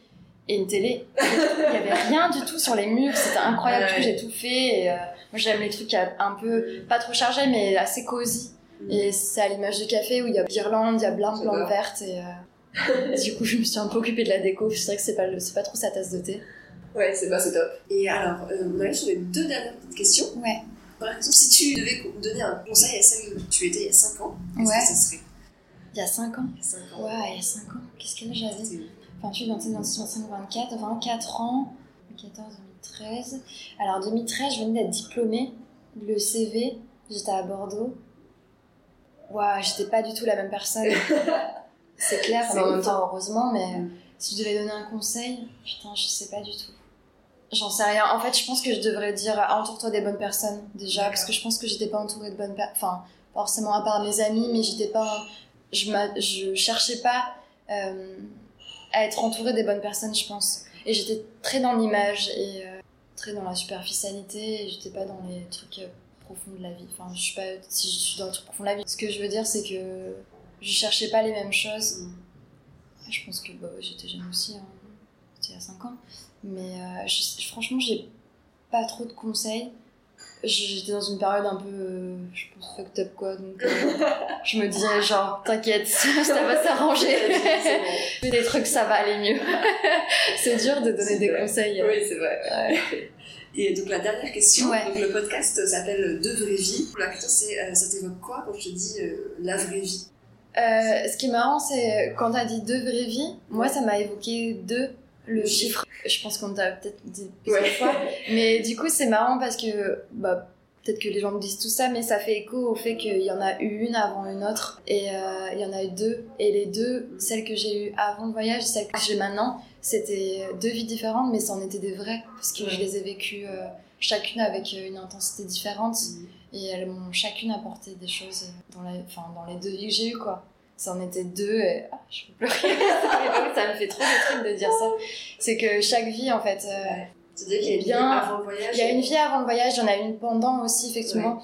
et une télé. Il y avait rien du tout sur les murs. C'était incroyable. Du coup, j'ai tout fait. Et, euh, moi, j'aime les trucs un peu, pas trop chargés, mais assez cosy. Et c'est à l'image du café où il y a guirlande, il y a plein de plantes vertes. Et euh, du coup, je me suis un peu occupée de la déco. C'est vrai que c'est pas, c'est pas trop sa tasse de thé. Ouais, c'est bah, c'est top. Et alors, euh, on arrive sur les deux dernières petites questions. Ouais. Par exemple, si tu devais donner un conseil à celle où tu étais il y a 5 ans, qu'est-ce Ouais. que ça serait? Il y a 5 ans Il y a 5 ans. Ouais, il y a 5 ans. Qu'est-ce que j'avais? C'était- 28, 27, 26, 25, 24, 24 ans, 2014, 2013. Alors 2013, je venais d'être diplômée. Le CV, j'étais à Bordeaux. Waouh, j'étais pas du tout la même personne. C'est clair, mais en même temps, heureusement, mais Mm. si je devais donner un conseil, putain, je sais pas du tout. J'en sais rien. En fait, je pense que je devrais dire ah, entoure-toi des bonnes personnes déjà, parce que je pense que j'étais pas entourée de bonnes personnes. Enfin, forcément à part mes amis, mais j'étais pas. Je, je cherchais pas euh, à être entourée des bonnes personnes, je pense. Et j'étais très dans l'image et euh, très dans la superficialité, et j'étais pas dans les trucs euh, profonds de la vie. Enfin, je suis pas. Si je suis dans le truc profond de la vie. Ce que je veux dire, c'est que je cherchais pas les mêmes choses. Mm. Je pense que bah, j'étais jeune aussi, hein. c'était il y a 5 ans. Mais euh, je- franchement, j'ai pas trop de conseils. J'étais dans une période un peu, euh, je pense, fucked up quoi. Donc euh, je me disais, genre, t'inquiète, ça va s'arranger. Fais des trucs, ça va aller mieux. c'est dur de donner des conseils. Oui, c'est vrai. Ouais. Et donc la dernière question, Ouais. donc, le podcast s'appelle Deux vraies vies. La question c'est, euh, ça t'évoque quoi quand je te dis euh, la vraie vie? Euh, ce qui est marrant, c'est quand t'as dit deux vraies vies, moi ça m'a évoqué deux, le chiffre. Je pense qu'on t'a peut-être dit plusieurs Ouais. fois. Mais du coup, c'est marrant parce que, bah, peut-être que les gens me disent tout ça, mais ça fait écho au fait qu'il y en a eu une avant une autre. Et euh, il y en a eu deux. Et les deux, celle que j'ai eue avant le voyage et celle que j'ai maintenant, c'était deux vies différentes, mais c'en étaient des vraies. Parce que je les ai vécues euh, chacune avec une intensité différente. Et elles m'ont chacune apporté des choses dans, la, enfin, dans les deux vies que j'ai eues, quoi. Ça en était deux et ah, je peux pleurer. ça me fait trop de trucs de dire ça. C'est que chaque vie, en fait, euh, C'est-à-dire qu'il y a une Bien. vie avant le voyage il y a une vie avant le voyage, il y en a une pendant aussi, effectivement.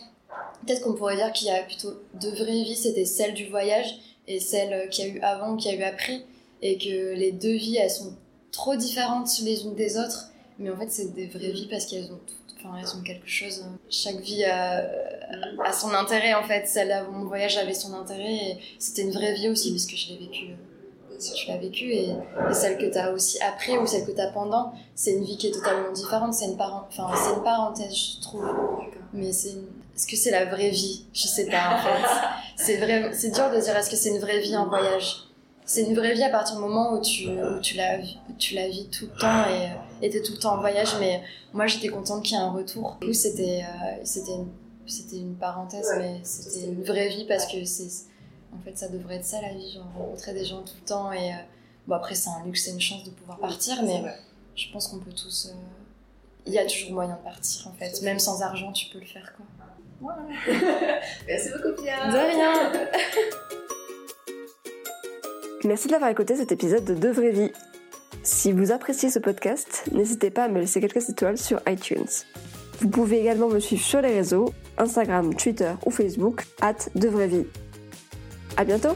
Peut-être qu'on pourrait dire qu'il y a plutôt deux vraies vies, c'était celle du voyage et celle qu'il y a eu avant, qu'il y a eu après. Et que les deux vies, elles sont trop différentes les unes des autres. Mais en fait, c'est des vraies vies parce qu'elles ont, toutes- enfin, elles ont quelque chose. Chaque vie a, son intérêt, en fait. Celle avant mon voyage avait son intérêt. C'était une vraie vie aussi, parce que je l'ai sûr. Tu l'as vécu et, celle que tu as aussi après ou celle que tu as pendant, c'est une vie qui est totalement différente. C'est une, enfin, une parenthèse, je trouve. Mais c'est est-ce que c'est la vraie vie? Je sais pas en fait. c'est vrai, c'est dur de dire est-ce que c'est une vraie vie en voyage? C'est une vraie vie à partir du moment où tu, où tu la, tu la vis tout le temps et et t'es tout le temps en voyage. Mais moi j'étais contente qu'il y ait un retour. Du coup c'était, euh, c'était, une, c'était une parenthèse, Ouais, mais c'était une vraie vie parce que c'est, en fait ça devrait être ça la vie, genre rencontrer des gens tout le temps et euh, bon après c'est un luxe, c'est une chance de pouvoir partir, mais je pense qu'on peut tous. euh, Il y a toujours moyen de partir en fait. Même sans argent, tu peux le faire quoi. Merci beaucoup Pierre. De rien Merci d'avoir écouté cet épisode de De Vraie Vie. Si vous appréciez ce podcast, n'hésitez pas à me laisser quelques étoiles sur iTunes. Vous pouvez également me suivre sur les réseaux, Instagram, Twitter ou Facebook, at De Vraie Vie. À bientôt!